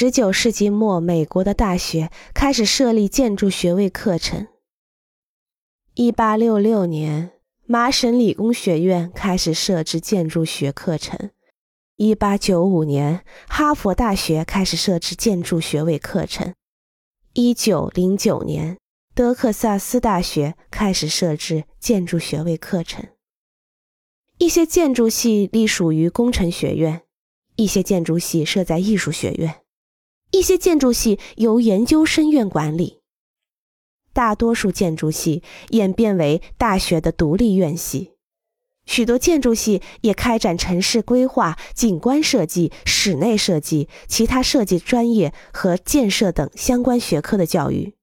十九世纪末，美国的大学开始设立建筑学位课程。一八六六年，麻省理工学院开始设置建筑学课程。一八九五年，哈佛大学开始设置建筑学位课程。一九零九年，德克萨斯大学开始设置建筑学位课程。一些建筑系隶属于工程学院，一些建筑系设在艺术学院，一些建筑系由研究生院管理。大多数建筑系演变为大学的独立院系。许多建筑系也开展城市规划、景观设计、室内设计、其他设计专业和建设等相关学科的教育。